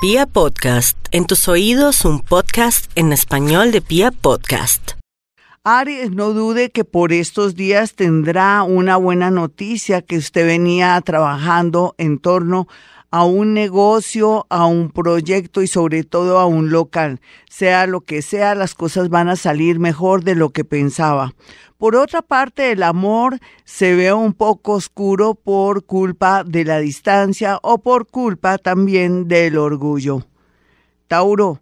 Pia Podcast, en tus oídos un podcast en español de Pia Podcast. Aries, no dude que por estos días tendrá una buena noticia que usted venía trabajando en torno a un negocio, a un proyecto y sobre todo a un local. Sea lo que sea, las cosas van a salir mejor de lo que pensaba. Por otra parte, el amor se ve un poco oscuro por culpa de la distancia o por culpa también del orgullo. Tauro.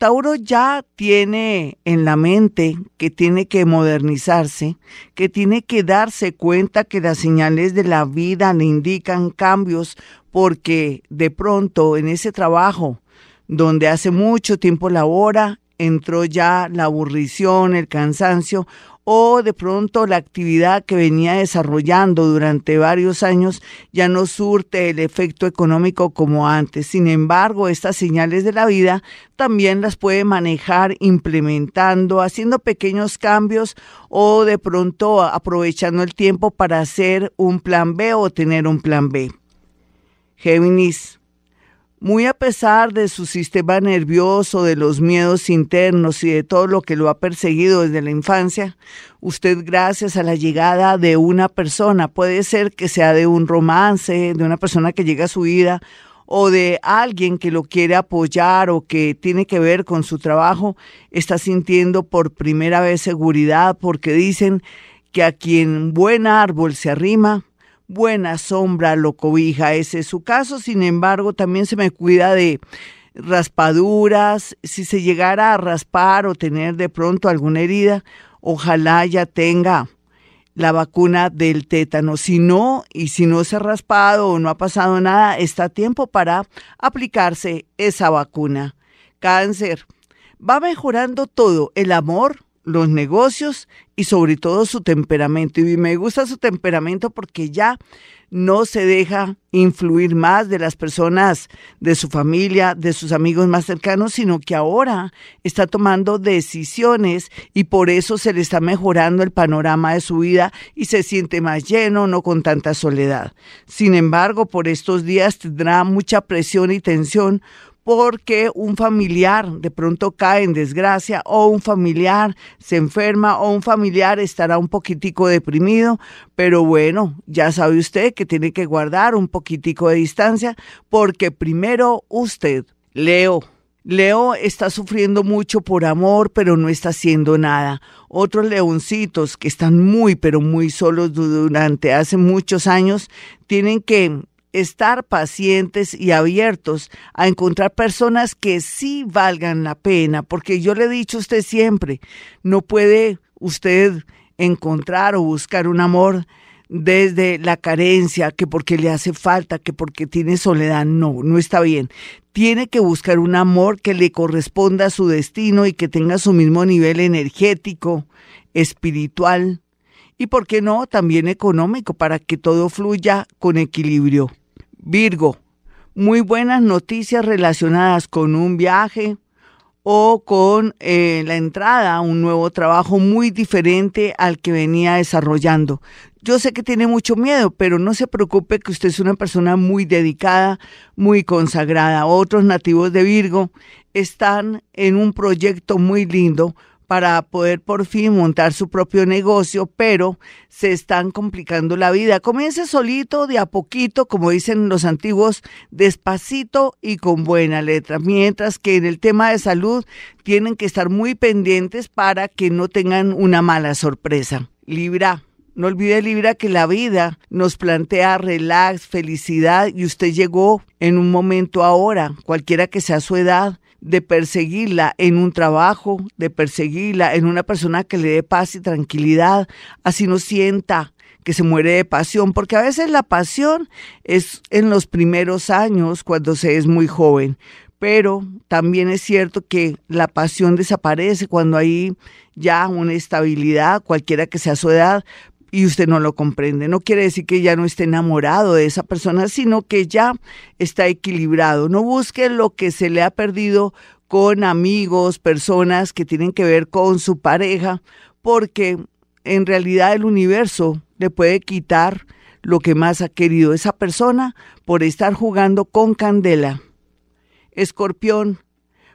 Tauro ya tiene en la mente que tiene que modernizarse, que tiene que darse cuenta que las señales de la vida le indican cambios porque de pronto en ese trabajo donde hace mucho tiempo labora, entró ya la aburrición, el cansancio o de pronto la actividad que venía desarrollando durante varios años ya no surte el efecto económico como antes. Sin embargo, estas señales de la vida también las puede manejar implementando, haciendo pequeños cambios o de pronto aprovechando el tiempo para hacer un plan B o tener un plan B. Géminis, muy a pesar de su sistema nervioso, de los miedos internos y de todo lo que lo ha perseguido desde la infancia, usted gracias a la llegada de una persona, puede ser que sea de un romance, de una persona que llega a su vida o de alguien que lo quiere apoyar o que tiene que ver con su trabajo, está sintiendo por primera vez seguridad porque dicen que a quien buen árbol se arrima, buena sombra lo cobija. Ese es su caso. Sin embargo, también se me cuida de raspaduras. Si se llegara a raspar o tener de pronto alguna herida, ojalá ya tenga la vacuna del tétano. Si no, y si no se ha raspado o no ha pasado nada, está tiempo para aplicarse esa vacuna. Cáncer. Va mejorando todo, el amor, los negocios y sobre todo su temperamento. Y me gusta su temperamento porque ya no se deja influir más de las personas, de su familia, de sus amigos más cercanos, sino que ahora está tomando decisiones y por eso se le está mejorando el panorama de su vida y se siente más lleno, no con tanta soledad. Sin embargo, por estos días tendrá mucha presión y tensión porque un familiar de pronto cae en desgracia o un familiar se enferma o un familiar estará un poquitico deprimido, pero bueno, ya sabe usted que tiene que guardar un poquitico de distancia porque primero usted, Leo, Leo está sufriendo mucho por amor, pero no está haciendo nada. Otros leoncitos que están muy, pero muy solos durante hace muchos años, tienen que estar pacientes y abiertos a encontrar personas que sí valgan la pena, porque yo le he dicho a usted siempre, no puede usted encontrar o buscar un amor desde la carencia, que porque le hace falta, que porque tiene soledad, no, no está bien. Tiene que buscar un amor que le corresponda a su destino y que tenga su mismo nivel energético, espiritual y, ¿por qué no?, también económico, para que todo fluya con equilibrio. Virgo, muy buenas noticias relacionadas con un viaje o con eh, la entrada a un nuevo trabajo muy diferente al que venía desarrollando. Yo sé que tiene mucho miedo, pero no se preocupe que usted es una persona muy dedicada, muy consagrada. Otros nativos de Virgo están en un proyecto muy lindo para poder por fin montar su propio negocio, pero se están complicando la vida. Comience solito, de a poquito, como dicen los antiguos, despacito y con buena letra. Mientras que en el tema de salud tienen que estar muy pendientes para que no tengan una mala sorpresa. Libra. No olvide, Libra, que la vida nos plantea relax, felicidad y usted llegó en un momento ahora, cualquiera que sea su edad, de perseguirla en un trabajo, de perseguirla en una persona que le dé paz y tranquilidad, así no sienta que se muere de pasión, porque a veces la pasión es en los primeros años cuando se es muy joven, pero también es cierto que la pasión desaparece cuando hay ya una estabilidad, cualquiera que sea su edad, y usted no lo comprende. No quiere decir que ya no esté enamorado de esa persona, sino que ya está equilibrado. No busque lo que se le ha perdido con amigos, personas que tienen que ver con su pareja, porque en realidad el universo le puede quitar lo que más ha querido esa persona por estar jugando con candela. Escorpión,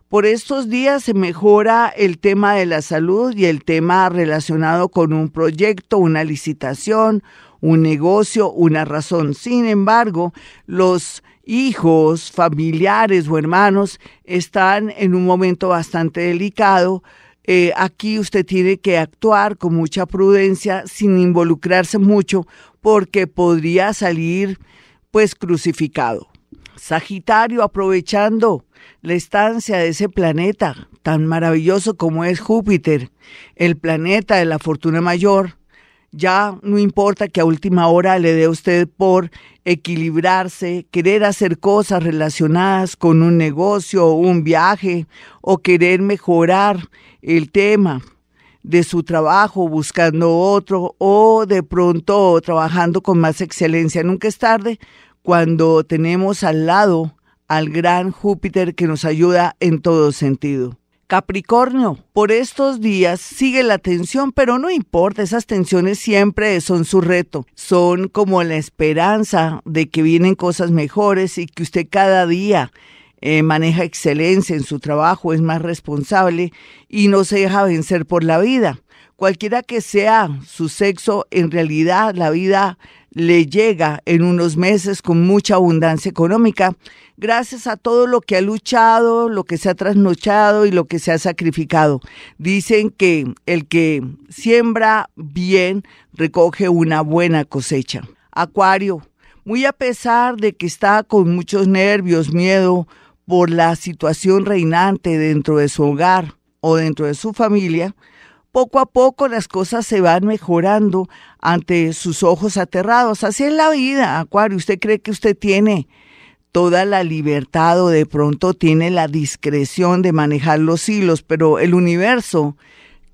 por estos días se mejora el tema de la salud y el tema relacionado con un proyecto, una licitación, un negocio, una razón. Sin embargo, los hijos, familiares o hermanos están en un momento bastante delicado. Eh, aquí usted tiene que actuar con mucha prudencia sin involucrarse mucho porque podría salir pues crucificado. Sagitario, aprovechando la estancia de ese planeta tan maravilloso como es Júpiter, el planeta de la fortuna mayor, ya no importa que a última hora le dé usted por equilibrarse, querer hacer cosas relacionadas con un negocio o un viaje o querer mejorar el tema de su trabajo buscando otro o de pronto trabajando con más excelencia. Nunca es tarde cuando tenemos al lado al gran Júpiter que nos ayuda en todo sentido. Capricornio, por estos días sigue la tensión, pero no importa, esas tensiones siempre son su reto, son como la esperanza de que vienen cosas mejores y que usted cada día eh, maneja excelencia en su trabajo, es más responsable y no se deja vencer por la vida. Cualquiera que sea su sexo, en realidad la vida le llega en unos meses con mucha abundancia económica, gracias a todo lo que ha luchado, lo que se ha trasnochado y lo que se ha sacrificado. Dicen que el que siembra bien recoge una buena cosecha. Acuario, muy a pesar de que está con muchos nervios, miedo por la situación reinante dentro de su hogar o dentro de su familia, poco a poco las cosas se van mejorando ante sus ojos aterrados. Así es la vida, Acuario. Usted cree que usted tiene toda la libertad o de pronto tiene la discreción de manejar los hilos, pero el universo,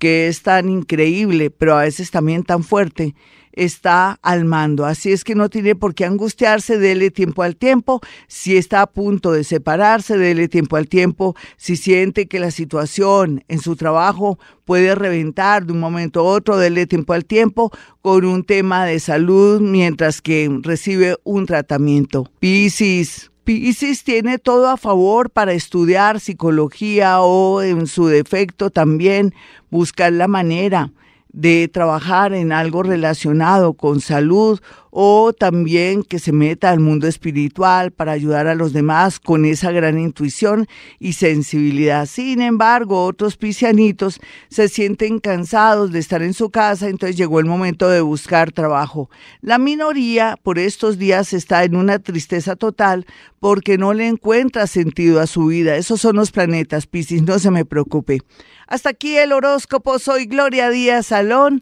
que es tan increíble, pero a veces también tan fuerte, está al mando. Así es que no tiene por qué angustiarse, dele tiempo al tiempo. Si está a punto de separarse, dele tiempo al tiempo. Si siente que la situación en su trabajo puede reventar de un momento a otro, dele tiempo al tiempo con un tema de salud mientras que recibe un tratamiento. Piscis. Piscis tiene todo a favor para estudiar psicología o en su defecto también buscar la manera de trabajar en algo relacionado con salud o también que se meta al mundo espiritual para ayudar a los demás con esa gran intuición y sensibilidad. Sin embargo, otros piscianitos se sienten cansados de estar en su casa, entonces llegó el momento de buscar trabajo. La minoría por estos días está en una tristeza total porque no le encuentra sentido a su vida. Esos son los planetas, Piscis, no se me preocupe. Hasta aquí el horóscopo. Soy Gloria Díaz Salón.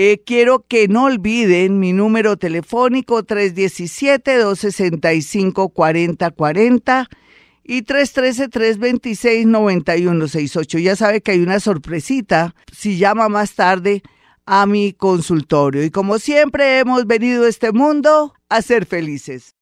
Eh, quiero que no olviden mi número telefónico 317-265-4040 y 313-326-9168. Ya sabe que hay una sorpresita si llama más tarde a mi consultorio. Y como siempre hemos venido a este mundo a ser felices.